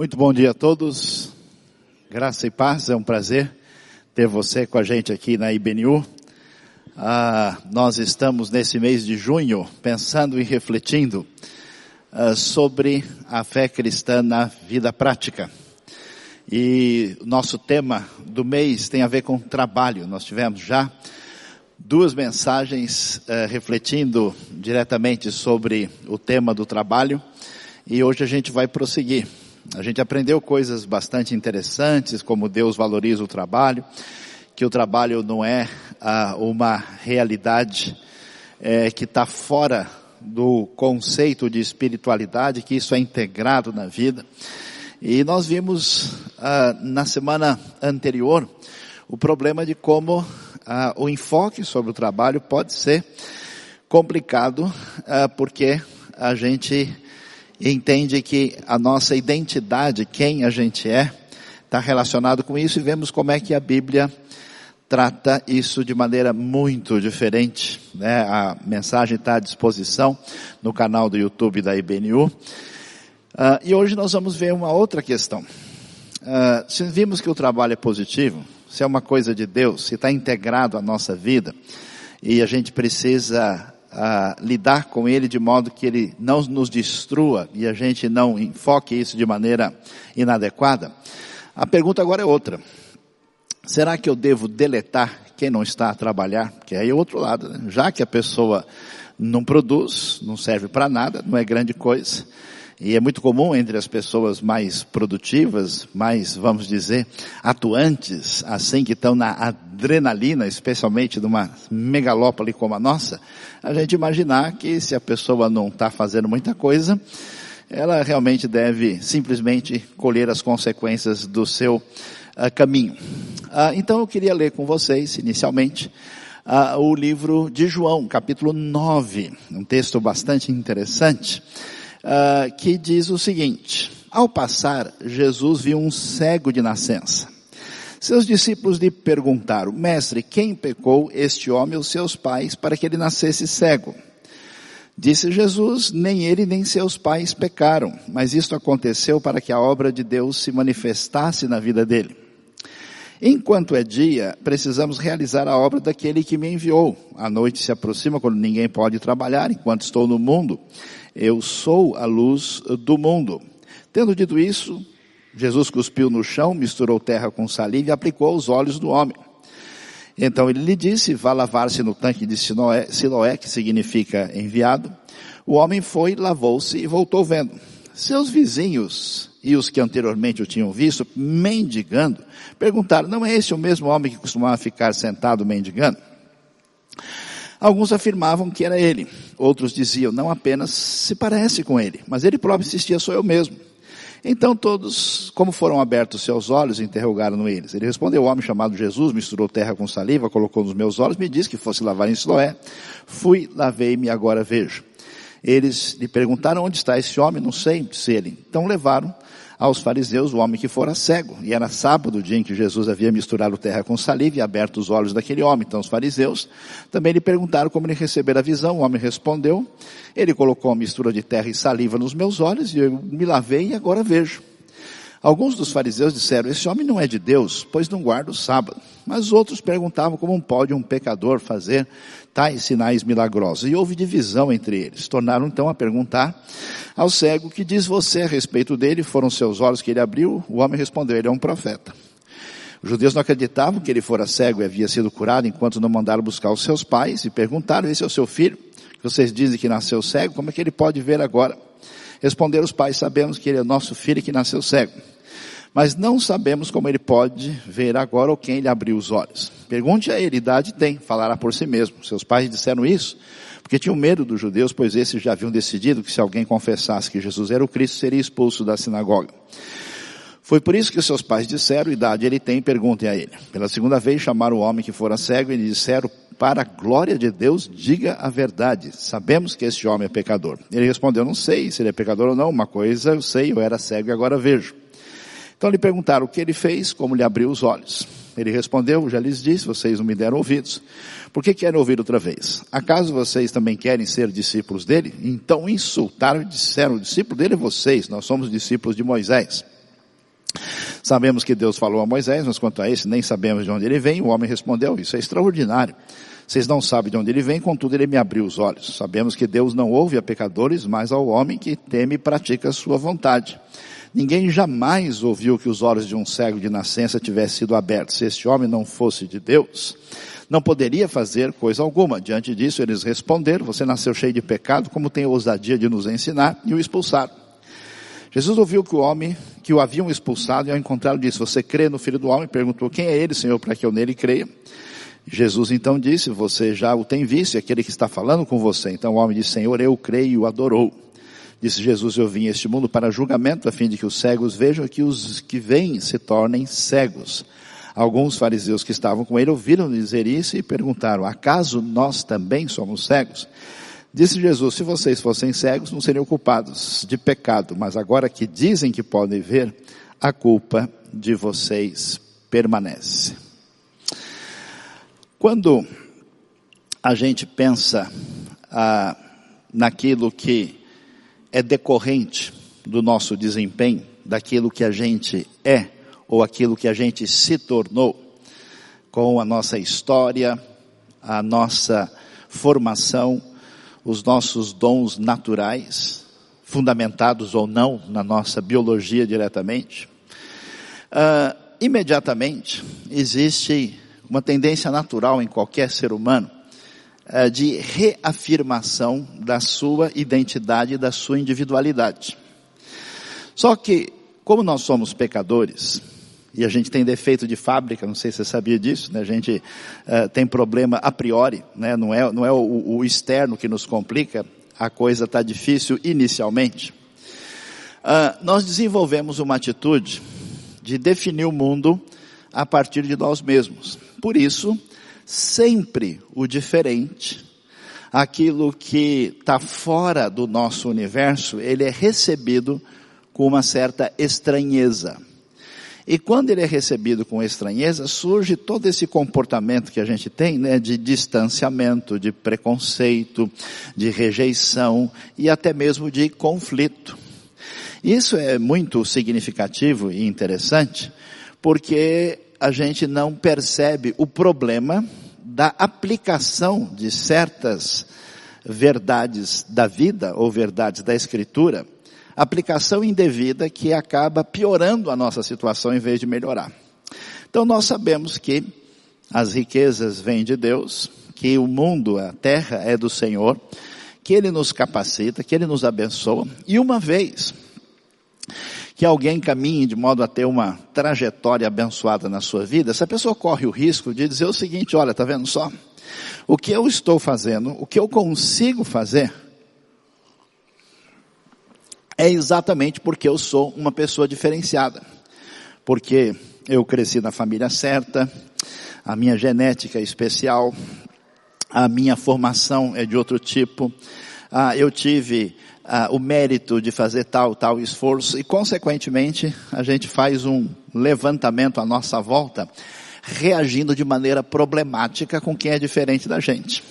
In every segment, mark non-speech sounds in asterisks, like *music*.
Muito bom dia a todos. Graça e paz, é um prazer ter você com a gente aqui na IBNU. Ah, nós estamos nesse mês de junho pensando e refletindo ah, sobre a fé cristã na vida prática. E nosso tema do mês tem a ver com trabalho. Nós tivemos já duas mensagens ah, refletindo diretamente sobre o tema do trabalho e hoje a gente vai prosseguir. A gente aprendeu coisas bastante interessantes, como Deus valoriza o trabalho, que o trabalho não é ah, uma realidade é, que está fora do conceito de espiritualidade, que isso é integrado na vida. E nós vimos ah, na semana anterior o problema de como ah, o enfoque sobre o trabalho pode ser complicado, ah, porque a gente entende que a nossa identidade, quem a gente é, está relacionado com isso e vemos como é que a Bíblia trata isso de maneira muito diferente. Né? A mensagem está à disposição no canal do YouTube da IBNU. Uh, ah, e hoje nós vamos ver uma outra questão. Uh, se vimos que o trabalho é positivo, se é uma coisa de Deus, se está integrado à nossa vida, e a gente precisa a lidar com ele de modo que ele não nos destrua e a gente não enfoque isso de maneira inadequada. A pergunta agora é outra. Será que eu devo deletar quem não está a trabalhar? Que aí é o outro lado, né? Já que a pessoa não produz, não serve para nada, não é grande coisa. E é muito comum entre as pessoas mais produtivas, mais, vamos dizer, atuantes, assim que estão na adrenalina, especialmente numa megalópole como a nossa, a gente imaginar que se a pessoa não está fazendo muita coisa, ela realmente deve simplesmente colher as consequências do seu uh, caminho. Uh, então eu queria ler com vocês, inicialmente, uh, o livro de João, capítulo 9, um texto bastante interessante uh, que diz o seguinte: Ao passar, Jesus viu um cego de nascença. Seus discípulos lhe perguntaram: Mestre, quem pecou este homem ou seus pais para que ele nascesse cego? Disse Jesus: Nem ele nem seus pais pecaram, mas isto aconteceu para que a obra de Deus se manifestasse na vida dele. Enquanto é dia, precisamos realizar a obra daquele que me enviou. A noite se aproxima quando ninguém pode trabalhar, enquanto estou no mundo. Eu sou a luz do mundo. Tendo dito isso, Jesus cuspiu no chão, misturou terra com saliva e aplicou aos olhos do homem. Então ele lhe disse, vá lavar-se no tanque de Siloé, Siloé, que significa enviado. O homem foi, lavou-se e voltou vendo. Seus vizinhos e os que anteriormente o tinham visto, mendigando, perguntaram, não é esse o mesmo homem que costumava ficar sentado mendigando? Alguns afirmavam que era ele. Outros diziam, não apenas se parece com ele, mas ele próprio insistia, sou eu mesmo. Então todos, como foram abertos seus olhos, interrogaram eles. Ele respondeu, o homem chamado Jesus misturou terra com saliva, colocou nos meus olhos, me disse que fosse lavar em Siloé. Fui, lavei-me, agora vejo. Eles lhe perguntaram onde está esse homem, não sei, disse ele. Então levaram aos fariseus o homem que fora cego. E era sábado, o dia em que Jesus havia misturado terra com saliva e aberto os olhos daquele homem. Então os fariseus também lhe perguntaram como ele receber a visão. O homem respondeu, ele colocou a mistura de terra e saliva nos meus olhos e eu me lavei e agora vejo. Alguns dos fariseus disseram, esse homem não é de Deus, pois não guarda o sábado. Mas outros perguntavam como pode um pecador fazer tais sinais milagrosos. E houve divisão entre eles. Tornaram então a perguntar ao cego, que diz você a respeito dele? Foram seus olhos que ele abriu? O homem respondeu, ele é um profeta. Os judeus não acreditavam que ele fora cego e havia sido curado enquanto não mandaram buscar os seus pais e perguntaram, esse é o seu filho? Vocês dizem que nasceu cego, como é que ele pode ver agora? Responderam os pais, sabemos que ele é nosso filho que nasceu cego. Mas não sabemos como ele pode ver agora ou quem lhe abriu os olhos. Pergunte a ele, idade tem, falará por si mesmo. Seus pais disseram isso porque tinham medo dos judeus, pois esses já haviam decidido que se alguém confessasse que Jesus era o Cristo, seria expulso da sinagoga. Foi por isso que seus pais disseram, idade ele tem, perguntem a ele. Pela segunda vez chamaram o homem que fora cego e lhe disseram, para a glória de Deus, diga a verdade. Sabemos que este homem é pecador. Ele respondeu, não sei se ele é pecador ou não, uma coisa eu sei, eu era cego e agora vejo. Então lhe perguntaram o que ele fez, como lhe abriu os olhos. Ele respondeu, já lhes disse, vocês não me deram ouvidos. Por que querem ouvir outra vez? Acaso vocês também querem ser discípulos dele? Então insultaram e disseram, o discípulo dele é vocês, nós somos discípulos de Moisés. Sabemos que Deus falou a Moisés, mas quanto a esse nem sabemos de onde ele vem. O homem respondeu, isso é extraordinário. Vocês não sabem de onde ele vem, contudo ele me abriu os olhos. Sabemos que Deus não ouve a pecadores, mas ao homem que teme e pratica a sua vontade. Ninguém jamais ouviu que os olhos de um cego de nascença tivessem sido abertos. Se este homem não fosse de Deus, não poderia fazer coisa alguma. Diante disso, eles responderam, você nasceu cheio de pecado, como tem ousadia de nos ensinar, e o expulsaram. Jesus ouviu que o homem, que o haviam expulsado, e ao encontrá-lo disse, você crê no Filho do Homem? Perguntou, quem é ele, Senhor, para que eu nele creia? Jesus então disse, você já o tem visto, e aquele que está falando com você. Então o homem disse, Senhor, eu creio, e o adorou. Disse Jesus, eu vim a este mundo para julgamento, a fim de que os cegos vejam que os que veem se tornem cegos. Alguns fariseus que estavam com ele ouviram dizer isso e perguntaram, acaso nós também somos cegos? Disse Jesus, se vocês fossem cegos, não seriam culpados de pecado, mas agora que dizem que podem ver, a culpa de vocês permanece. Quando a gente pensa ah, naquilo que é decorrente do nosso desempenho, daquilo que a gente é ou aquilo que a gente se tornou. Com a nossa história, a nossa formação, os nossos dons naturais, fundamentados ou não na nossa biologia diretamente, uh, imediatamente existe uma tendência natural em qualquer ser humano de reafirmação da sua identidade e da sua individualidade. Só que, como nós somos pecadores, e a gente tem defeito de fábrica, não sei se você sabia disso, né? a gente uh, tem problema a priori, né? não é, não é o, o externo que nos complica, a coisa está difícil inicialmente. Uh, nós desenvolvemos uma atitude de definir o mundo a partir de nós mesmos. Por isso, sempre o diferente, aquilo que está fora do nosso universo, ele é recebido com uma certa estranheza. E quando ele é recebido com estranheza, surge todo esse comportamento que a gente tem, né, de distanciamento, de preconceito, de rejeição e até mesmo de conflito. Isso é muito significativo e interessante, porque a gente não percebe o problema da aplicação de certas verdades da vida ou verdades da escritura, aplicação indevida que acaba piorando a nossa situação em vez de melhorar. Então nós sabemos que as riquezas vêm de Deus, que o mundo, a terra é do Senhor, que Ele nos capacita, que Ele nos abençoa, e uma vez que alguém caminhe de modo a ter uma trajetória abençoada na sua vida, essa pessoa corre o risco de dizer o seguinte, olha, tá vendo só? O que eu estou fazendo, o que eu consigo fazer, é exatamente porque eu sou uma pessoa diferenciada. Porque eu cresci na família certa, a minha genética é especial, a minha formação é de outro tipo, ah, eu tive ah, o mérito de fazer tal, tal esforço e consequentemente a gente faz um levantamento à nossa volta, reagindo de maneira problemática com quem é diferente da gente.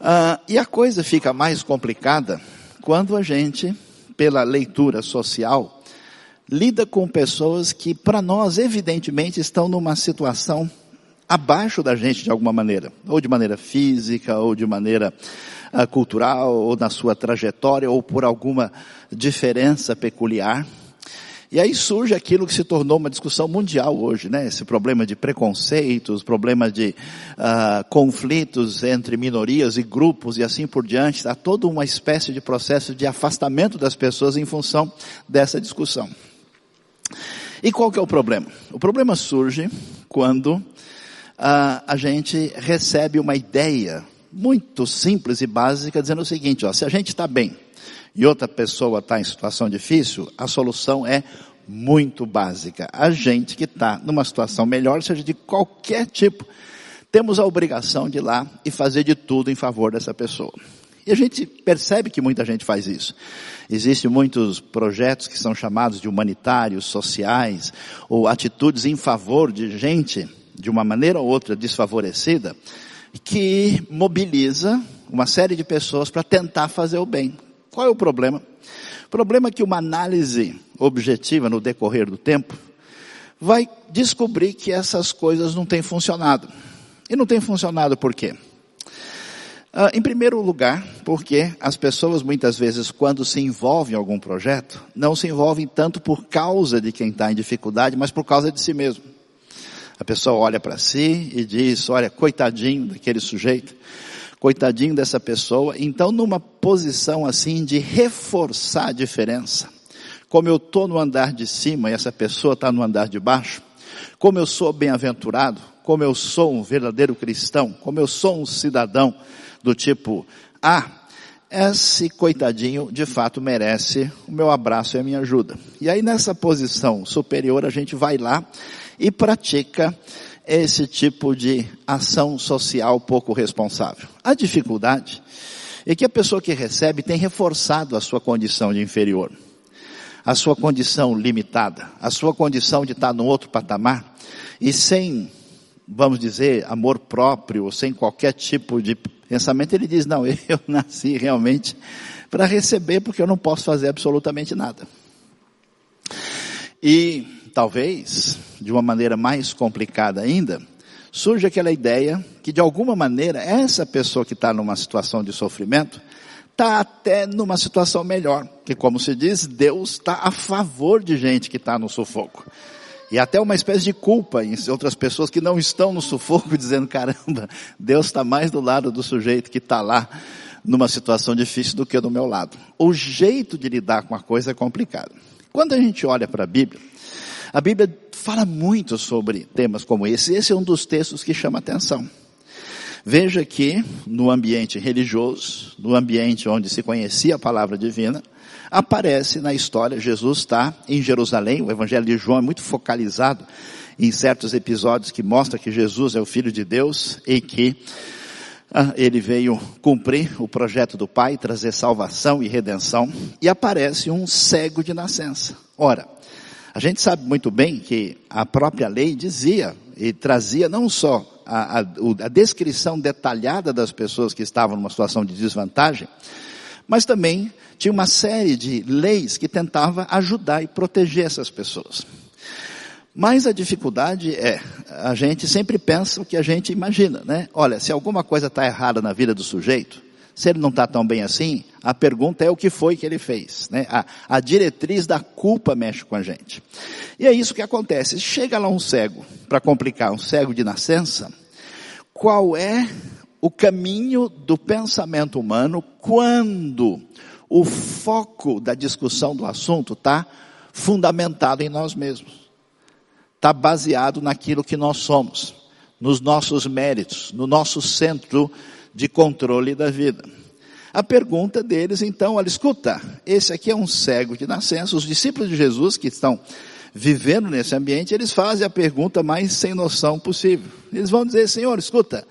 Ah, e a coisa fica mais complicada quando a gente, pela leitura social, lida com pessoas que para nós evidentemente estão numa situação abaixo da gente de alguma maneira, ou de maneira física, ou de maneira uh, cultural, ou na sua trajetória, ou por alguma diferença peculiar. E aí surge aquilo que se tornou uma discussão mundial hoje, né? Esse problema de preconceitos, problema de uh, conflitos entre minorias e grupos e assim por diante. Há toda uma espécie de processo de afastamento das pessoas em função dessa discussão. E qual que é o problema? O problema surge quando ah, a gente recebe uma ideia muito simples e básica dizendo o seguinte, ó, se a gente está bem e outra pessoa está em situação difícil, a solução é muito básica. A gente que está numa situação melhor, seja de qualquer tipo, temos a obrigação de ir lá e fazer de tudo em favor dessa pessoa. E a gente percebe que muita gente faz isso. Existem muitos projetos que são chamados de humanitários, sociais, ou atitudes em favor de gente de uma maneira ou outra desfavorecida, que mobiliza uma série de pessoas para tentar fazer o bem. Qual é o problema? O problema é que uma análise objetiva no decorrer do tempo vai descobrir que essas coisas não têm funcionado. E não tem funcionado por quê? Uh, em primeiro lugar, porque as pessoas muitas vezes, quando se envolvem em algum projeto, não se envolvem tanto por causa de quem está em dificuldade, mas por causa de si mesmo. A pessoa olha para si e diz, olha, coitadinho daquele sujeito, coitadinho dessa pessoa. Então, numa posição assim de reforçar a diferença, como eu estou no andar de cima e essa pessoa está no andar de baixo, como eu sou bem-aventurado, como eu sou um verdadeiro cristão, como eu sou um cidadão do tipo, ah, esse coitadinho de fato merece o meu abraço e a minha ajuda. E aí nessa posição superior a gente vai lá e pratica esse tipo de ação social pouco responsável. A dificuldade é que a pessoa que recebe tem reforçado a sua condição de inferior, a sua condição limitada, a sua condição de estar no outro patamar e sem, vamos dizer, amor próprio, sem qualquer tipo de pensamento, ele diz, não, *laughs* eu nasci realmente para receber porque eu não posso fazer absolutamente nada. E talvez, de uma maneira mais complicada ainda, surge aquela ideia que de alguma maneira essa pessoa que está numa situação de sofrimento está até numa situação melhor, que como se diz, Deus está a favor de gente que está no sufoco. E até uma espécie de culpa em outras pessoas que não estão no sufoco, *laughs* dizendo, caramba, Deus está mais do lado do sujeito que está lá numa situação difícil do que do meu lado. O jeito de lidar com a coisa é complicado. Quando a gente olha para a Bíblia, a Bíblia fala muito sobre temas como esse. Esse é um dos textos que chama atenção. Veja que no ambiente religioso, no ambiente onde se conhecia a palavra divina, aparece na história, Jesus está em Jerusalém, o Evangelho de João é muito focalizado em certos episódios que mostra que Jesus é o Filho de Deus e que ah, ele veio cumprir o projeto do Pai, trazer salvação e redenção, e aparece um cego de nascença. Ora, a gente sabe muito bem que a própria lei dizia e trazia não só a, a, a descrição detalhada das pessoas que estavam numa situação de desvantagem, mas também tinha uma série de leis que tentava ajudar e proteger essas pessoas. Mas a dificuldade é, a gente sempre pensa o que a gente imagina, né? Olha, se alguma coisa está errada na vida do sujeito, se ele não está tão bem assim, a pergunta é o que foi que ele fez. Né? A, a diretriz da culpa mexe com a gente. E é isso que acontece. Chega lá um cego, para complicar, um cego de nascença, qual é o caminho do pensamento humano quando o foco da discussão do assunto está fundamentado em nós mesmos. Está baseado naquilo que nós somos, nos nossos méritos, no nosso centro de controle da vida. A pergunta deles, então, olha, escuta, esse aqui é um cego de nascença. Os discípulos de Jesus que estão vivendo nesse ambiente, eles fazem a pergunta mais sem noção possível. Eles vão dizer, Senhor, escuta,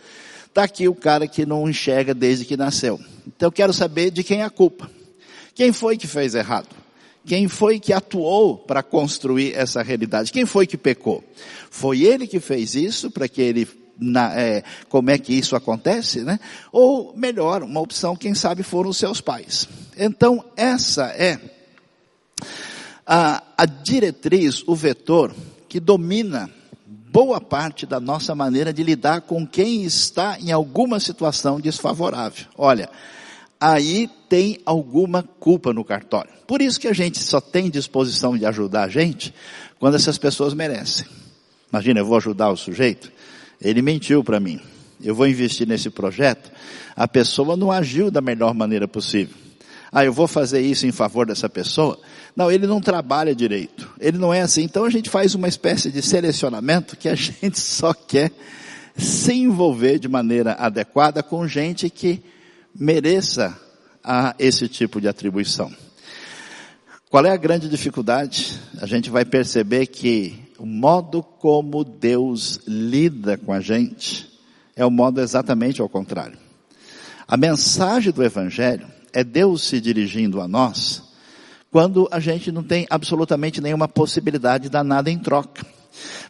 está aqui o cara que não enxerga desde que nasceu. Então eu quero saber de quem é a culpa. Quem foi que fez errado? Quem foi que atuou para construir essa realidade? Quem foi que pecou? Foi ele que fez isso para que ele na, é, como é que isso acontece, né? Ou melhor, uma opção, quem sabe, foram os seus pais. Então, essa é a, a diretriz, o vetor que domina boa parte da nossa maneira de lidar com quem está em alguma situação desfavorável. Olha, aí tem alguma culpa no cartório. Por isso que a gente só tem disposição de ajudar a gente quando essas pessoas merecem. Imagina, eu vou ajudar o sujeito, ele mentiu para mim. Eu vou investir nesse projeto. A pessoa não agiu da melhor maneira possível. Ah, eu vou fazer isso em favor dessa pessoa. Não, ele não trabalha direito. Ele não é assim. Então a gente faz uma espécie de selecionamento que a *laughs* gente só quer se envolver de maneira adequada com gente que mereça a esse tipo de atribuição. Qual é a grande dificuldade? A gente vai perceber que o modo como Deus lida com a gente é o modo exatamente ao contrário. A mensagem do Evangelho é Deus se dirigindo a nós quando a gente não tem absolutamente nenhuma possibilidade de dar nada em troca.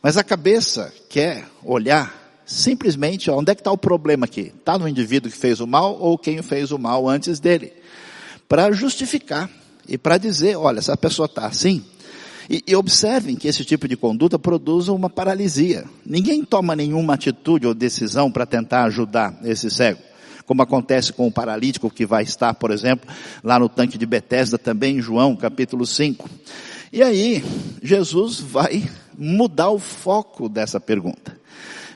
Mas a cabeça quer olhar simplesmente onde é que está o problema aqui? Está no indivíduo que fez o mal ou quem fez o mal antes dele? Para justificar e para dizer, olha, essa pessoa está assim, e, e, observem que esse tipo de conduta produz uma paralisia. Ninguém toma nenhuma atitude ou decisão para tentar ajudar esse cego. Como acontece com o paralítico que vai estar, por exemplo, lá no tanque de Betesda também em João, capítulo 5. E aí, Jesus vai mudar o foco dessa pergunta.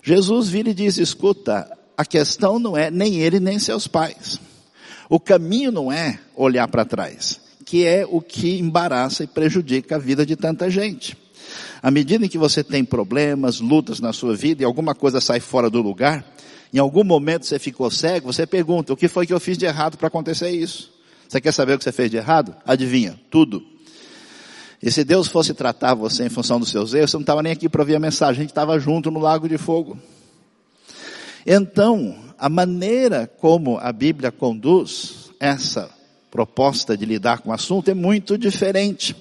Jesus vira e diz, escuta, a questão não é nem ele nem seus pais. O caminho não é olhar para trás, que é o que embaraça e prejudica a vida de tanta gente. À medida em que você tem problemas, lutas na sua vida e alguma coisa sai fora do lugar, em algum momento você ficou cego, você pergunta, o que foi que eu fiz de errado para acontecer isso? Você quer saber o que você fez de errado? Adivinha, tudo. E se Deus fosse tratar você em função dos seus erros, você não estava nem aqui para ouvir a mensagem, a gente estava junto no lago de fogo. Então, a maneira como a Bíblia conduz essa proposta de lidar com o assunto é muito diferente.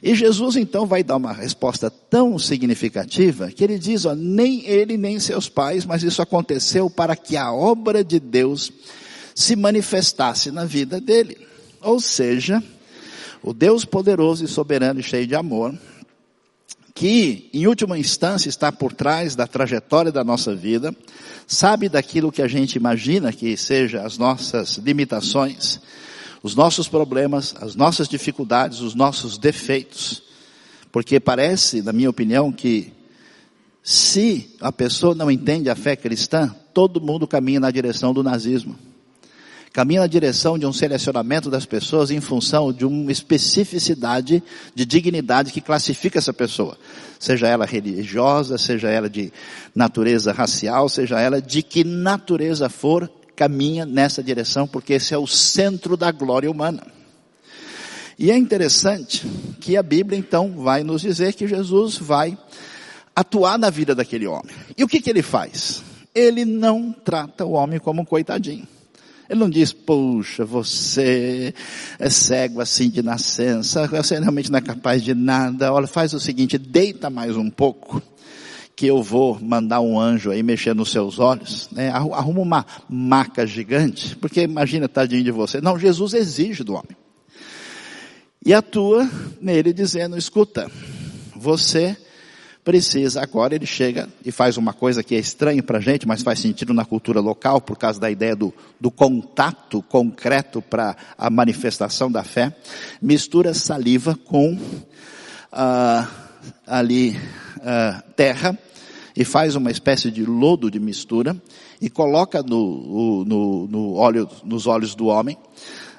E Jesus então vai dar uma resposta tão significativa que ele diz, ó, nem ele nem seus pais, mas isso aconteceu para que a obra de Deus se manifestasse na vida dele. Ou seja, o Deus poderoso e soberano e cheio de amor, que em última instância está por trás da trajetória da nossa vida, sabe daquilo que a gente imagina que seja as nossas limitações, os nossos problemas, as nossas dificuldades, os nossos defeitos. Porque parece, na minha opinião, que se a pessoa não entende a fé cristã, todo mundo caminha na direção do nazismo. Caminha na direção de um selecionamento das pessoas em função de uma especificidade de dignidade que classifica essa pessoa. Seja ela religiosa, seja ela de natureza racial, seja ela de que natureza for, caminha nessa direção, porque esse é o centro da glória humana. E é interessante que a Bíblia então vai nos dizer que Jesus vai atuar na vida daquele homem. E o que, que ele faz? Ele não trata o homem como um coitadinho. Ele não diz, puxa, você é cego assim de nascença, você realmente não é capaz de nada. Olha, faz o seguinte, deita mais um pouco que eu vou mandar um anjo aí mexer nos seus olhos, né? Arruma uma maca gigante, porque imagina tadinho de você. Não, Jesus exige do homem. E atua nele dizendo, escuta, você precisa, agora ele chega e faz uma coisa que é estranha para a gente, mas faz sentido na cultura local, por causa da ideia do, do contato concreto para a manifestação da fé, mistura saliva com ah, ali ah, terra, e faz uma espécie de lodo de mistura e coloca no, no, no óleo, nos olhos do homem,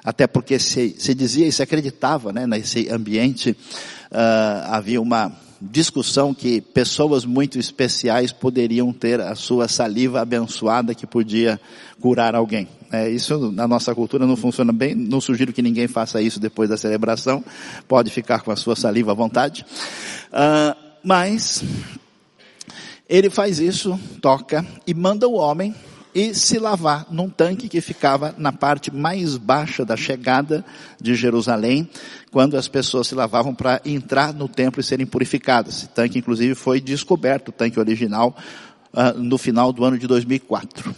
até porque se, se dizia e se acreditava, né, nesse ambiente, uh, havia uma discussão que pessoas muito especiais poderiam ter a sua saliva abençoada que podia curar alguém. É, isso na nossa cultura não funciona bem, não sugiro que ninguém faça isso depois da celebração, pode ficar com a sua saliva à vontade. Uh, mas ele faz isso, toca e manda o homem e se lavar num tanque que ficava na parte mais baixa da chegada de Jerusalém, quando as pessoas se lavavam para entrar no templo e serem purificadas. Esse tanque, inclusive, foi descoberto, o tanque original, uh, no final do ano de 2004.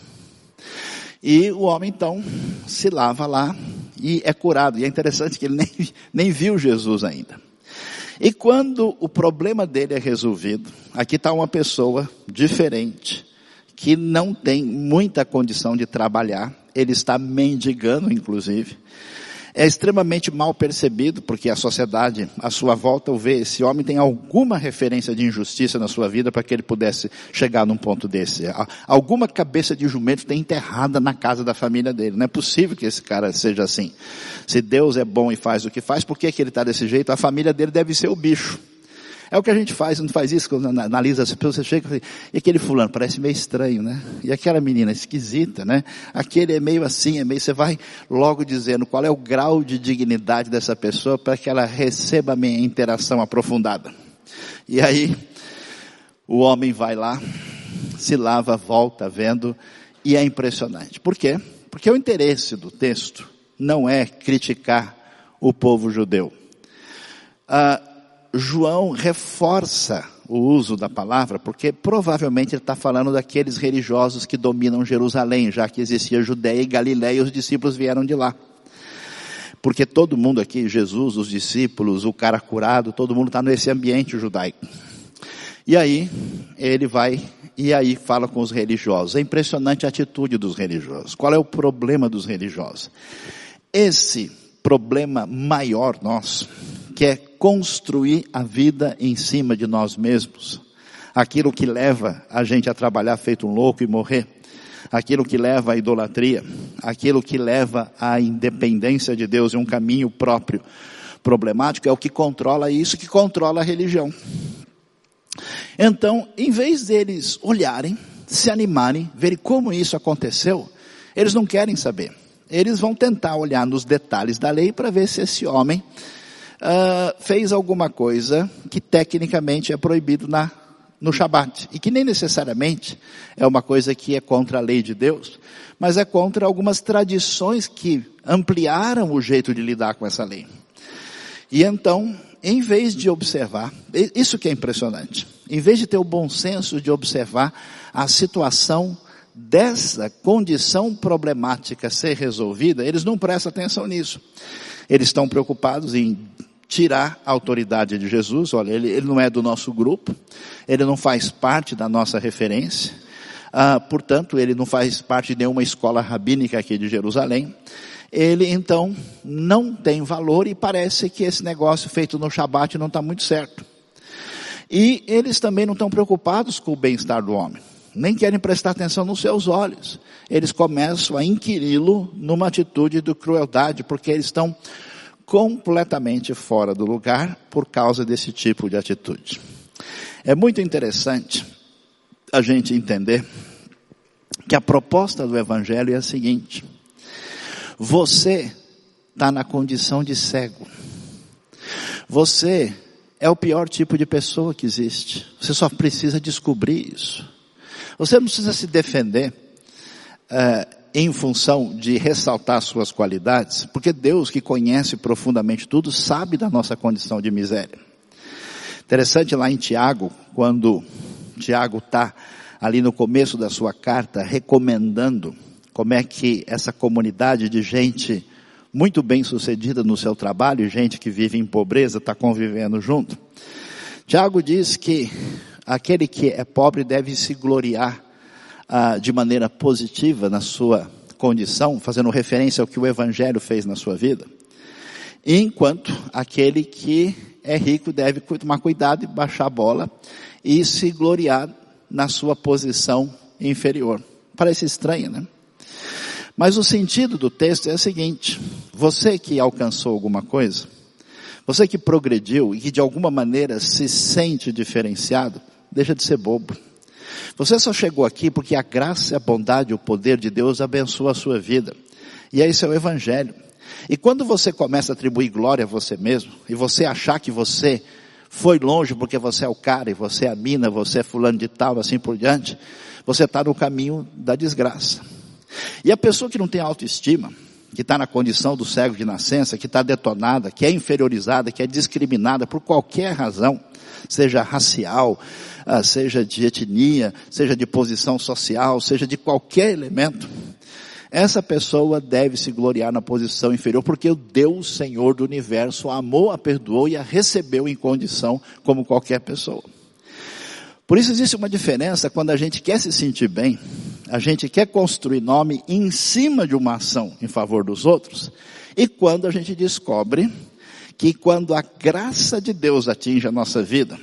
E o homem então se lava lá e é curado. E é interessante que ele *laughs* nem, nem viu Jesus ainda. E quando o problema dele é resolvido, aqui está uma pessoa diferente, que não tem muita condição de trabalhar, ele está mendigando, inclusive, é extremamente mal percebido, porque a sociedade, à sua volta, o vê, esse homem tem alguma referência de injustiça na sua vida para que ele pudesse chegar num ponto desse. Alguma cabeça de jumento tem enterrada na casa da família dele. Não é possível que esse cara seja assim. Se Deus é bom e faz o que faz, por que, que ele está desse jeito? A família dele deve ser o bicho. É o que a gente faz, não faz isso quando analisa as pessoas, você chega e aquele fulano parece meio estranho, né? E aquela menina esquisita, né? Aquele é meio assim, é meio, você vai logo dizendo qual é o grau de dignidade dessa pessoa para que ela receba a minha interação aprofundada. E aí, o homem vai lá, se lava, volta vendo, e é impressionante. Por quê? Porque o interesse do texto não é criticar o povo judeu. Ah, João reforça o uso da palavra, porque provavelmente ele está falando daqueles religiosos que dominam Jerusalém, já que existia Judéia e Galiléia e os discípulos vieram de lá. Porque todo mundo aqui, Jesus, os discípulos, o cara curado, todo mundo está nesse ambiente judaico. E aí, ele vai e aí fala com os religiosos. É impressionante a atitude dos religiosos. Qual é o problema dos religiosos? Esse problema maior nosso, que é construir a vida em cima de nós mesmos. Aquilo que leva a gente a trabalhar feito um louco e morrer. Aquilo que leva à idolatria. Aquilo que leva à independência de Deus e um caminho próprio problemático é o que controla isso, que controla a religião. Então, em vez deles olharem, se animarem, verem como isso aconteceu, eles não querem saber. Eles vão tentar olhar nos detalhes da lei para ver se esse homem uh, fez alguma coisa que tecnicamente é proibido na, no Shabat. E que nem necessariamente é uma coisa que é contra a lei de Deus, mas é contra algumas tradições que ampliaram o jeito de lidar com essa lei. E então, em vez de observar, isso que é impressionante, em vez de ter o bom senso de observar a situação dessa condição problemática ser resolvida, eles não prestam atenção nisso. Eles estão preocupados em tirar a autoridade de Jesus. Olha, ele, ele não é do nosso grupo, ele não faz parte da nossa referência, ah, portanto, ele não faz parte de nenhuma escola rabínica aqui de Jerusalém ele então não tem valor e parece que esse negócio feito no Shabat não está muito certo. E eles também não estão preocupados com o bem-estar do homem, nem querem prestar atenção nos seus olhos. Eles começam a inquiri-lo numa atitude de crueldade, porque eles estão completamente fora do lugar por causa desse tipo de atitude. É muito interessante a gente entender que a proposta do Evangelho é a seguinte: você está na condição de cego. Você é o pior tipo de pessoa que existe. Você só precisa descobrir isso. Você não precisa se defender uh, em função de ressaltar suas qualidades, porque Deus, que conhece profundamente tudo, sabe da nossa condição de miséria. Interessante lá em Tiago, quando Tiago está ali no começo da sua carta recomendando como é que essa comunidade de gente muito bem sucedida no seu trabalho, gente que vive em pobreza, está convivendo junto. Tiago diz que aquele que é pobre deve se gloriar ah, de maneira positiva na sua condição, fazendo referência ao que o Evangelho fez na sua vida. Enquanto aquele que é rico deve tomar cuidado e baixar a bola e se gloriar na sua posição inferior. Parece estranho, né? Mas o sentido do texto é o seguinte: você que alcançou alguma coisa, você que progrediu e que de alguma maneira se sente diferenciado, deixa de ser bobo. Você só chegou aqui porque a graça, a bondade, o poder de Deus abençoa a sua vida. E esse é o Evangelho. E quando você começa a atribuir glória a você mesmo, e você achar que você foi longe porque você é o cara, e você é a mina, você é fulano de tal, assim por diante, você está no caminho da desgraça. E a pessoa que não tem autoestima, que está na condição do cego de nascença, que está detonada, que é inferiorizada, que é discriminada por qualquer razão, seja racial, ah, seja de etnia, seja de posição social, seja de qualquer elemento, essa pessoa deve se gloriar na posição inferior, porque o Deus Senhor do universo a amou, a perdoou e a recebeu em condição como qualquer pessoa. Por isso existe uma diferença quando a gente quer se sentir bem, a gente quer construir nome em cima de uma ação em favor dos outros, e quando a gente descobre que quando a graça de Deus atinge a nossa vida,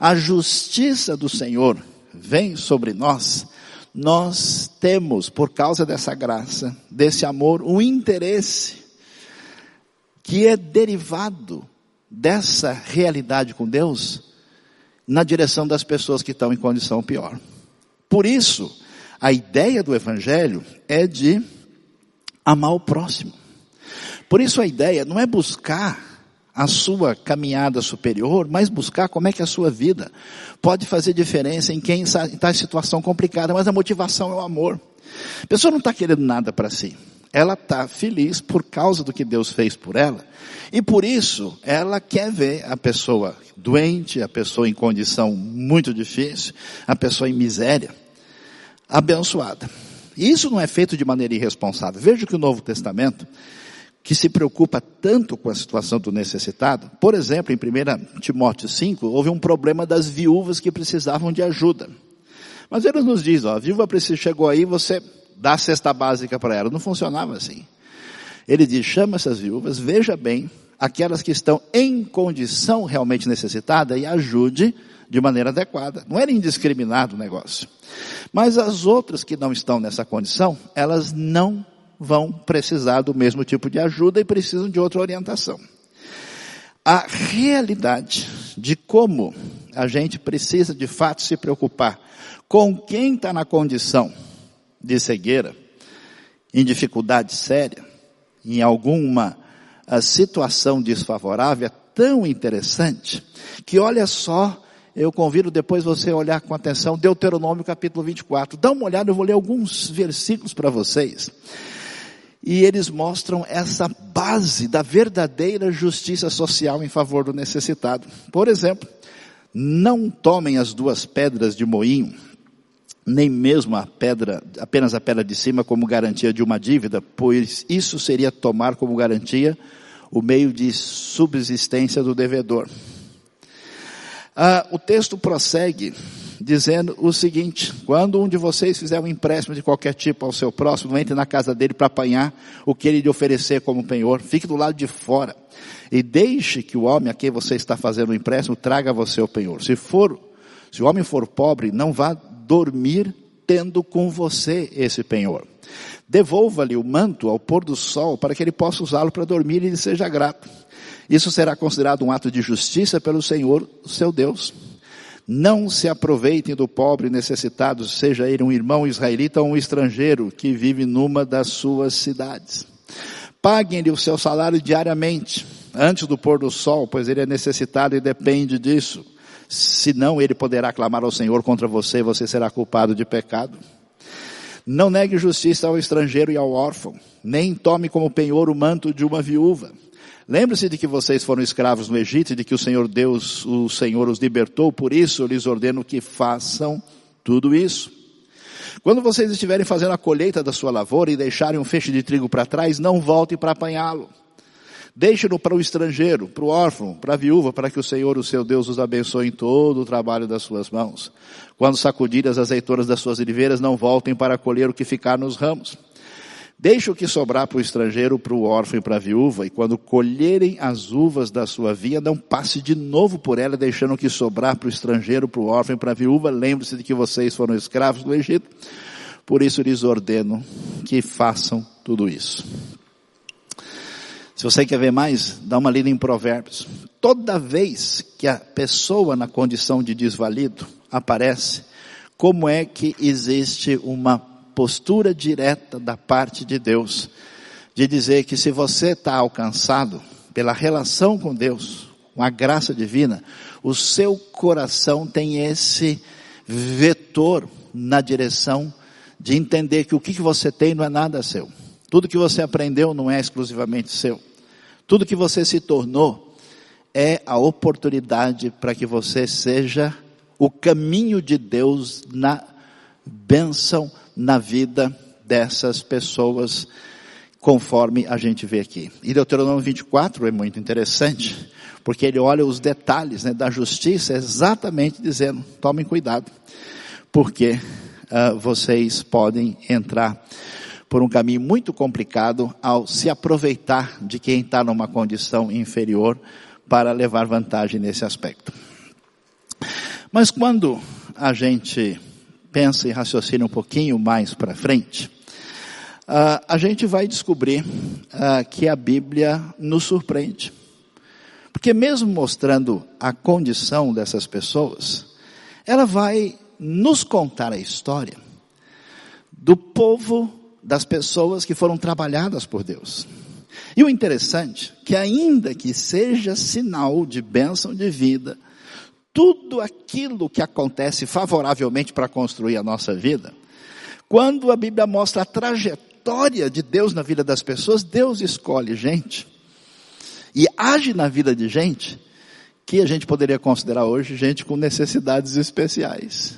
a justiça do Senhor vem sobre nós, nós temos, por causa dessa graça, desse amor, um interesse que é derivado dessa realidade com Deus na direção das pessoas que estão em condição pior. Por isso, a ideia do Evangelho é de amar o próximo. Por isso a ideia não é buscar a sua caminhada superior, mas buscar como é que a sua vida pode fazer diferença em quem está em situação complicada, mas a motivação é o amor. A pessoa não está querendo nada para si. Ela está feliz por causa do que Deus fez por ela. E por isso, ela quer ver a pessoa doente, a pessoa em condição muito difícil, a pessoa em miséria abençoada. E isso não é feito de maneira irresponsável. Veja que o Novo Testamento, que se preocupa tanto com a situação do necessitado. Por exemplo, em 1 Timóteo 5, houve um problema das viúvas que precisavam de ajuda. Mas ele nos diz, ó, a viúva chegou aí, você dá cesta básica para ela. Não funcionava assim. Ele diz, chama essas viúvas, veja bem, aquelas que estão em condição realmente necessitada e ajude de maneira adequada. Não era indiscriminado o negócio. Mas as outras que não estão nessa condição, elas não vão precisar do mesmo tipo de ajuda e precisam de outra orientação. A realidade de como a gente precisa de fato se preocupar com quem está na condição de cegueira, em dificuldade séria, em alguma ah, situação desfavorável, é tão interessante que olha só eu convido depois você a olhar com atenção Deuteronômio capítulo 24. Dá uma olhada, eu vou ler alguns versículos para vocês e eles mostram essa base da verdadeira justiça social em favor do necessitado. Por exemplo, não tomem as duas pedras de moinho, nem mesmo a pedra, apenas a pedra de cima como garantia de uma dívida, pois isso seria tomar como garantia o meio de subsistência do devedor. Ah, o texto prossegue dizendo o seguinte: quando um de vocês fizer um empréstimo de qualquer tipo ao seu próximo, entre na casa dele para apanhar o que ele lhe oferecer como penhor, fique do lado de fora e deixe que o homem a quem você está fazendo o empréstimo traga a você o penhor. Se for, se o homem for pobre, não vá dormir tendo com você esse penhor. Devolva-lhe o manto ao pôr do sol para que ele possa usá-lo para dormir e lhe seja grato. Isso será considerado um ato de justiça pelo Senhor, seu Deus. Não se aproveitem do pobre necessitado, seja ele um irmão israelita ou um estrangeiro que vive numa das suas cidades. Paguem-lhe o seu salário diariamente, antes do pôr do sol, pois ele é necessitado e depende disso. Senão ele poderá clamar ao Senhor contra você você será culpado de pecado. Não negue justiça ao estrangeiro e ao órfão, nem tome como penhor o manto de uma viúva Lembre-se de que vocês foram escravos no Egito e de que o Senhor Deus, o Senhor os libertou, por isso eu lhes ordeno que façam tudo isso. Quando vocês estiverem fazendo a colheita da sua lavoura e deixarem um feixe de trigo para trás, não voltem para apanhá-lo. Deixe-no para o estrangeiro, para o órfão, para a viúva, para que o Senhor, o seu Deus, os abençoe em todo o trabalho das suas mãos. Quando sacudirem as azeitonas das suas oliveiras, não voltem para colher o que ficar nos ramos. Deixe o que sobrar para o estrangeiro, para o órfão e para a viúva, e quando colherem as uvas da sua via, não passe de novo por ela, deixando o que sobrar para o estrangeiro, para o órfão e para a viúva. Lembre-se de que vocês foram escravos do Egito. Por isso lhes ordeno que façam tudo isso. Se você quer ver mais, dá uma lida em Provérbios. Toda vez que a pessoa na condição de desvalido aparece, como é que existe uma postura direta da parte de Deus, de dizer que se você está alcançado pela relação com Deus, com a graça divina, o seu coração tem esse vetor na direção de entender que o que você tem não é nada seu. Tudo que você aprendeu não é exclusivamente seu. Tudo que você se tornou é a oportunidade para que você seja o caminho de Deus na bênção na vida dessas pessoas, conforme a gente vê aqui. E Deuteronômio 24 é muito interessante, porque ele olha os detalhes né, da justiça, exatamente dizendo: tomem cuidado, porque uh, vocês podem entrar por um caminho muito complicado ao se aproveitar de quem está numa condição inferior para levar vantagem nesse aspecto. Mas quando a gente pensa e raciocina um pouquinho mais para frente, uh, a gente vai descobrir uh, que a Bíblia nos surpreende. Porque mesmo mostrando a condição dessas pessoas, ela vai nos contar a história do povo das pessoas que foram trabalhadas por Deus. E o interessante, que ainda que seja sinal de bênção de vida, tudo aquilo que acontece favoravelmente para construir a nossa vida, quando a Bíblia mostra a trajetória de Deus na vida das pessoas, Deus escolhe gente e age na vida de gente que a gente poderia considerar hoje gente com necessidades especiais.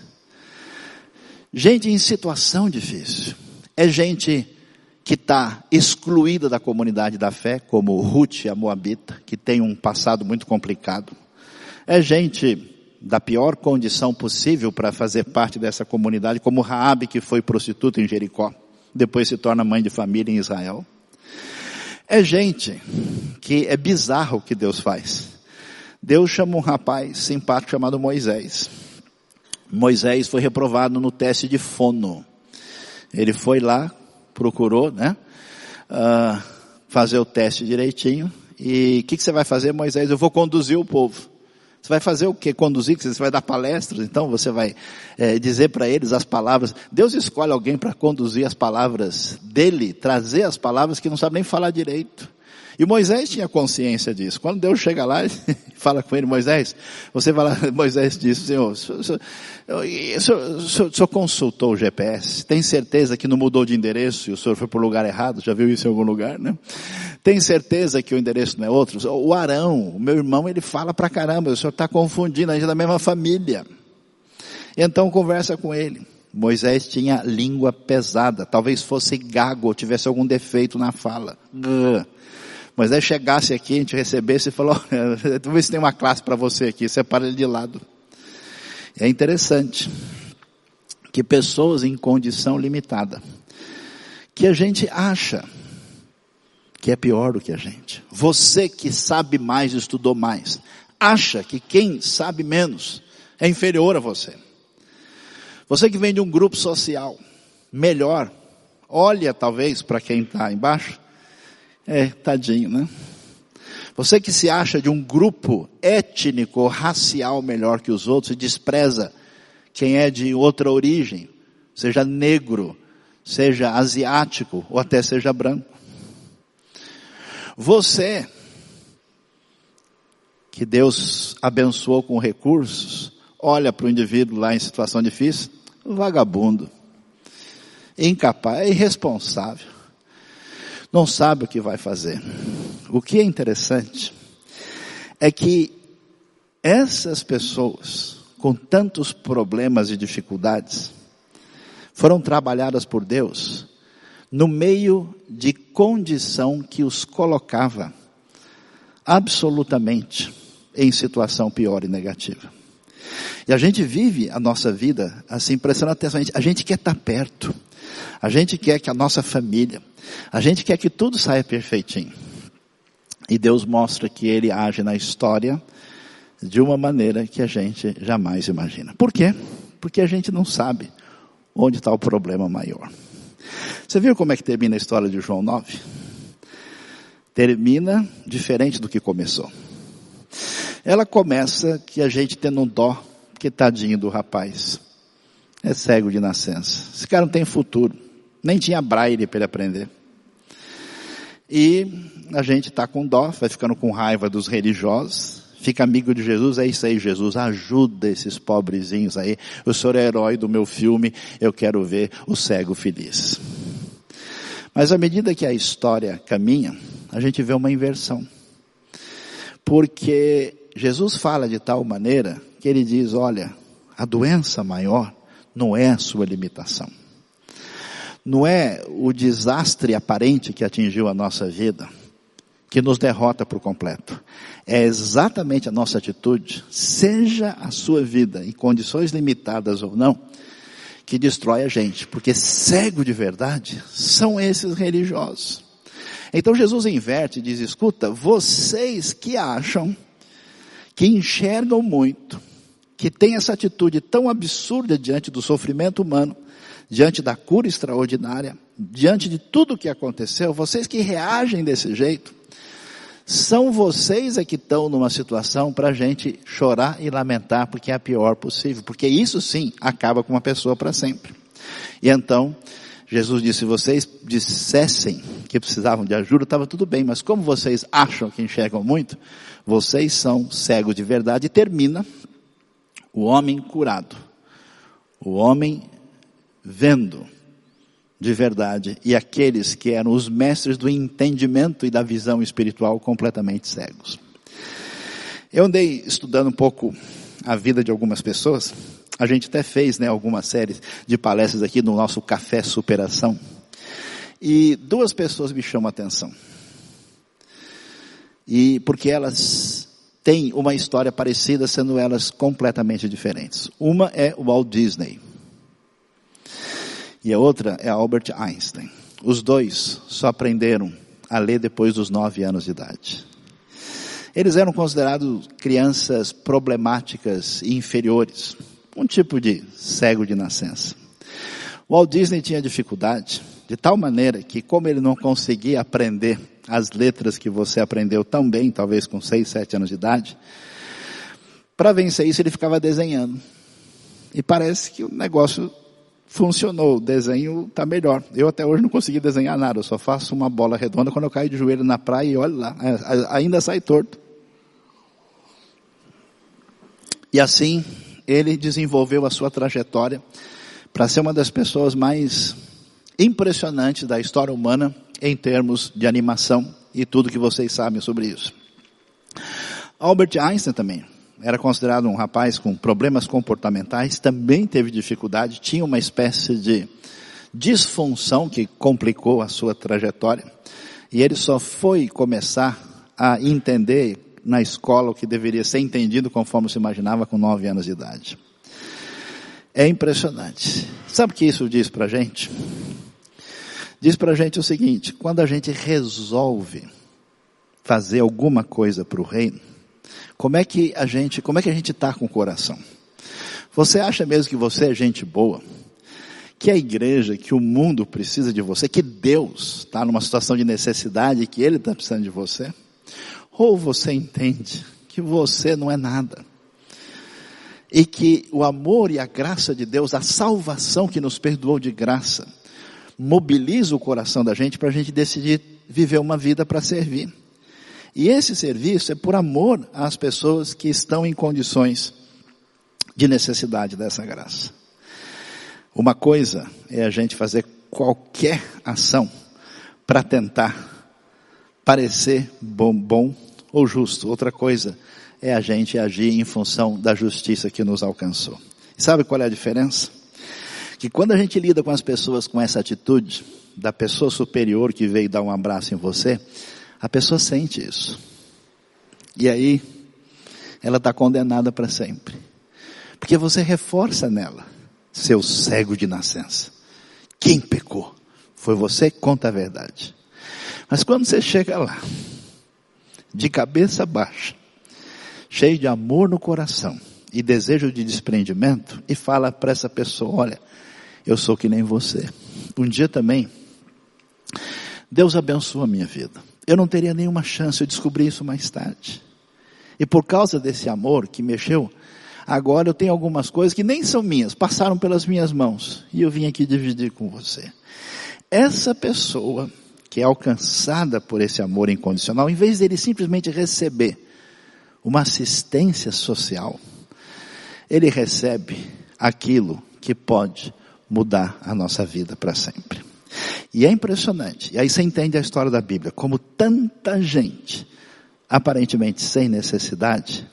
Gente em situação difícil. É gente que está excluída da comunidade da fé, como Ruth, a Moabita, que tem um passado muito complicado. É gente da pior condição possível para fazer parte dessa comunidade, como Raabe, que foi prostituta em Jericó, depois se torna mãe de família em Israel. É gente que é bizarro o que Deus faz. Deus chama um rapaz simpático chamado Moisés. Moisés foi reprovado no teste de fono. Ele foi lá, procurou, né? Uh, fazer o teste direitinho. E o que, que você vai fazer, Moisés? Eu vou conduzir o povo. Você vai fazer o que? Conduzir? Você vai dar palestras? Então você vai é, dizer para eles as palavras. Deus escolhe alguém para conduzir as palavras dele, trazer as palavras que não sabe nem falar direito. E Moisés tinha consciência disso. Quando Deus chega lá e *laughs* fala com ele, Moisés, você vai lá, *laughs* Moisés disse, Senhor, o senhor, consultou o GPS? Tem certeza que não mudou de endereço e o senhor foi para o lugar errado? Já viu isso em algum lugar, né? Tem certeza que o endereço não é outro? O Arão, o meu irmão, ele fala pra caramba, o senhor está confundindo, a gente é da mesma família. Então conversa com ele. Moisés tinha língua pesada, talvez fosse gago ou tivesse algum defeito na fala. Moisés chegasse aqui, a gente recebesse e falou, *laughs* vamos ver se tem uma classe para você aqui, separa ele de lado. É interessante que pessoas em condição limitada, que a gente acha que é pior do que a gente. Você que sabe mais, estudou mais, acha que quem sabe menos é inferior a você. Você que vem de um grupo social melhor, olha talvez para quem está embaixo é, tadinho, né? Você que se acha de um grupo étnico, racial melhor que os outros e despreza quem é de outra origem, seja negro, seja asiático ou até seja branco. Você que Deus abençoou com recursos, olha para o indivíduo lá em situação difícil, vagabundo, incapaz, irresponsável não sabe o que vai fazer. O que é interessante é que essas pessoas com tantos problemas e dificuldades foram trabalhadas por Deus no meio de condição que os colocava absolutamente em situação pior e negativa. E a gente vive a nossa vida assim, prestando atenção. A gente, a gente quer estar perto. A gente quer que a nossa família, a gente quer que tudo saia perfeitinho. E Deus mostra que Ele age na história de uma maneira que a gente jamais imagina. Por quê? Porque a gente não sabe onde está o problema maior. Você viu como é que termina a história de João 9? Termina diferente do que começou. Ela começa que a gente tendo um dó, que tadinho do rapaz. É cego de nascença. Esse cara não tem futuro. Nem tinha braille para ele aprender. E a gente está com dó, vai ficando com raiva dos religiosos, fica amigo de Jesus, é isso aí, Jesus, ajuda esses pobrezinhos aí. O senhor é herói do meu filme, eu quero ver o cego feliz. Mas à medida que a história caminha, a gente vê uma inversão. Porque Jesus fala de tal maneira que ele diz, olha, a doença maior não é a sua limitação não é o desastre aparente que atingiu a nossa vida que nos derrota por completo. É exatamente a nossa atitude, seja a sua vida em condições limitadas ou não, que destrói a gente, porque cego de verdade são esses religiosos. Então Jesus inverte e diz: escuta, vocês que acham, que enxergam muito, que têm essa atitude tão absurda diante do sofrimento humano, diante da cura extraordinária, diante de tudo o que aconteceu, vocês que reagem desse jeito, são vocês é que estão numa situação para a gente chorar e lamentar porque é a pior possível, porque isso sim acaba com uma pessoa para sempre. E então, Jesus disse, se vocês dissessem que precisavam de ajuda, estava tudo bem, mas como vocês acham que enxergam muito, vocês são cegos de verdade e termina o homem curado. O homem vendo de verdade e aqueles que eram os mestres do entendimento e da visão espiritual completamente cegos. Eu andei estudando um pouco a vida de algumas pessoas. A gente até fez, né, algumas séries de palestras aqui no nosso Café Superação. E duas pessoas me chamam a atenção. E porque elas têm uma história parecida, sendo elas completamente diferentes. Uma é o Walt Disney. E a outra é Albert Einstein. Os dois só aprenderam a ler depois dos nove anos de idade. Eles eram considerados crianças problemáticas e inferiores, um tipo de cego de nascença. Walt Disney tinha dificuldade, de tal maneira que, como ele não conseguia aprender as letras que você aprendeu tão bem, talvez com seis, sete anos de idade, para vencer isso ele ficava desenhando. E parece que o negócio funcionou, o desenho está melhor. Eu até hoje não consegui desenhar nada, eu só faço uma bola redonda quando eu caio de joelho na praia e olha lá, ainda sai torto. E assim, ele desenvolveu a sua trajetória para ser uma das pessoas mais impressionantes da história humana em termos de animação e tudo que vocês sabem sobre isso. Albert Einstein também era considerado um rapaz com problemas comportamentais, também teve dificuldade, tinha uma espécie de disfunção que complicou a sua trajetória. E ele só foi começar a entender na escola o que deveria ser entendido conforme se imaginava com nove anos de idade. É impressionante. Sabe o que isso diz para a gente? Diz para gente o seguinte: quando a gente resolve fazer alguma coisa para o reino, como é que a gente, como é que a gente está com o coração? Você acha mesmo que você é gente boa? Que a igreja, que o mundo precisa de você, que Deus está numa situação de necessidade, que Ele está precisando de você? Ou você entende que você não é nada. E que o amor e a graça de Deus, a salvação que nos perdoou de graça, mobiliza o coração da gente para a gente decidir viver uma vida para servir. E esse serviço é por amor às pessoas que estão em condições de necessidade dessa graça. Uma coisa é a gente fazer qualquer ação para tentar parecer bom, bom ou justo. Outra coisa é a gente agir em função da justiça que nos alcançou. Sabe qual é a diferença? Que quando a gente lida com as pessoas com essa atitude, da pessoa superior que veio dar um abraço em você, a pessoa sente isso. E aí, ela está condenada para sempre. Porque você reforça nela, seu cego de nascença. Quem pecou? Foi você que conta a verdade. Mas quando você chega lá, de cabeça baixa, cheio de amor no coração e desejo de desprendimento, e fala para essa pessoa: Olha, eu sou que nem você. Um dia também, Deus abençoa a minha vida. Eu não teria nenhuma chance, eu descobri isso mais tarde. E por causa desse amor que mexeu, agora eu tenho algumas coisas que nem são minhas, passaram pelas minhas mãos, e eu vim aqui dividir com você. Essa pessoa que é alcançada por esse amor incondicional, em vez dele simplesmente receber uma assistência social, ele recebe aquilo que pode mudar a nossa vida para sempre. E é impressionante, e aí você entende a história da Bíblia, como tanta gente, aparentemente sem necessidade,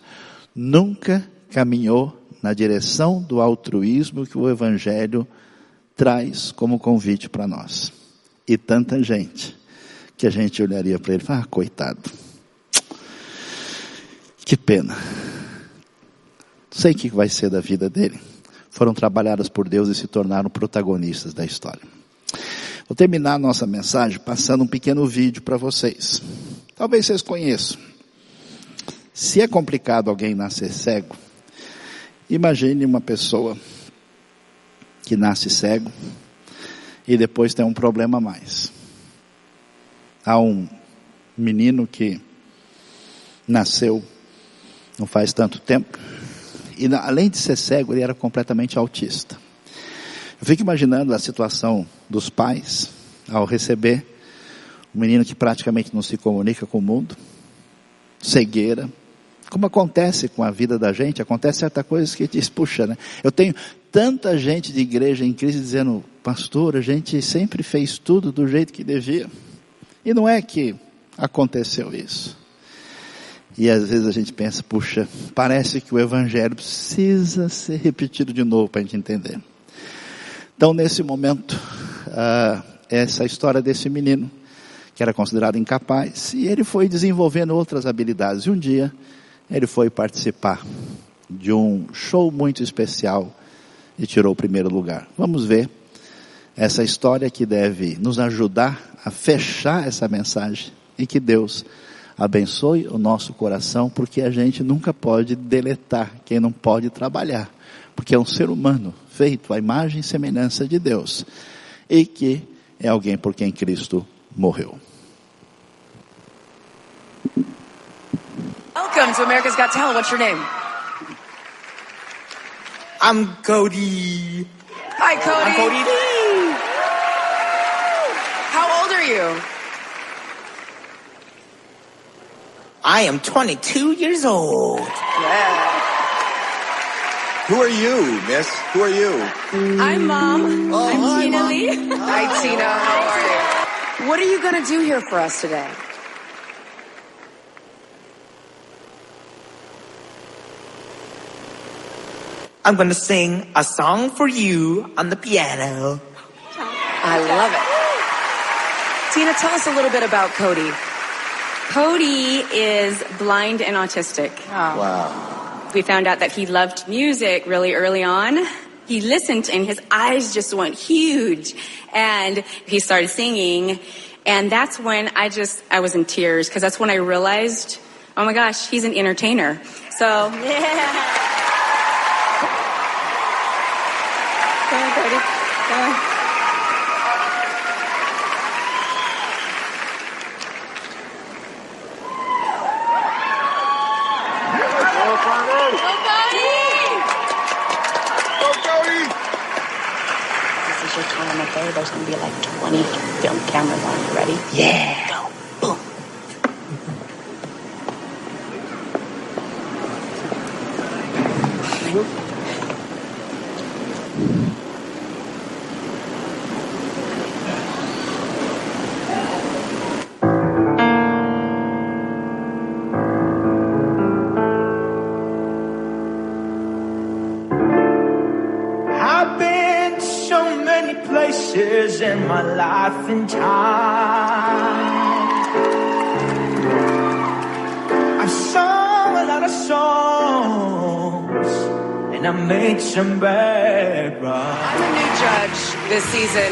nunca caminhou na direção do altruísmo que o Evangelho traz como convite para nós e tanta gente que a gente olharia para ele e ah, coitado. Que pena. Sei o que vai ser da vida dele. Foram trabalhadas por Deus e se tornaram protagonistas da história. Vou terminar a nossa mensagem passando um pequeno vídeo para vocês. Talvez vocês conheçam. Se é complicado alguém nascer cego, imagine uma pessoa que nasce cego, e depois tem um problema a mais. Há um menino que nasceu não faz tanto tempo, e além de ser cego, ele era completamente autista. Eu fico imaginando a situação dos pais ao receber um menino que praticamente não se comunica com o mundo, cegueira, como acontece com a vida da gente, acontece certa coisa que diz, puxa, né? Eu tenho tanta gente de igreja em crise dizendo, pastor, a gente sempre fez tudo do jeito que devia. E não é que aconteceu isso. E às vezes a gente pensa, puxa, parece que o evangelho precisa ser repetido de novo para a gente entender. Então nesse momento, uh, essa história desse menino, que era considerado incapaz, e ele foi desenvolvendo outras habilidades. E um dia, ele foi participar de um show muito especial e tirou o primeiro lugar. Vamos ver essa história que deve nos ajudar a fechar essa mensagem e que Deus abençoe o nosso coração, porque a gente nunca pode deletar quem não pode trabalhar, porque é um ser humano feito à imagem e semelhança de Deus e que é alguém por quem Cristo morreu. Welcome to America's Got Talent. What's your name? I'm Cody. Hi, Cody. I'm Cody. How old are you? I am 22 years old. Yeah. Who are you, miss? Who are you? I'm mom. Oh, I'm hi, Tina Mom. Lee. Hi, Tina. How are you? What are you going to do here for us today? I'm gonna sing a song for you on the piano. I love it. Tina, tell us a little bit about Cody. Cody is blind and autistic. Wow. We found out that he loved music really early on. He listened and his eyes just went huge and he started singing. And that's when I just, I was in tears because that's when I realized, oh my gosh, he's an entertainer. So, *laughs* yeah. Made some bad rhymes. I'm a new judge this season,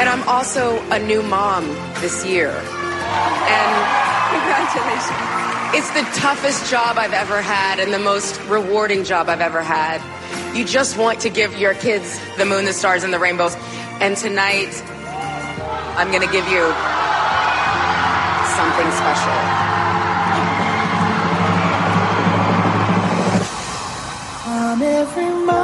and I'm also a new mom this year. And Congratulations. it's the toughest job I've ever had and the most rewarding job I've ever had. You just want to give your kids the moon, the stars, and the rainbows. And tonight, I'm going to give you something special. On every mountain,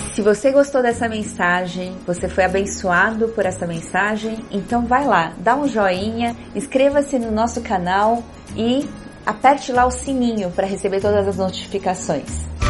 Se você gostou dessa mensagem, você foi abençoado por essa mensagem, então vai lá, dá um joinha, inscreva-se no nosso canal e aperte lá o sininho para receber todas as notificações.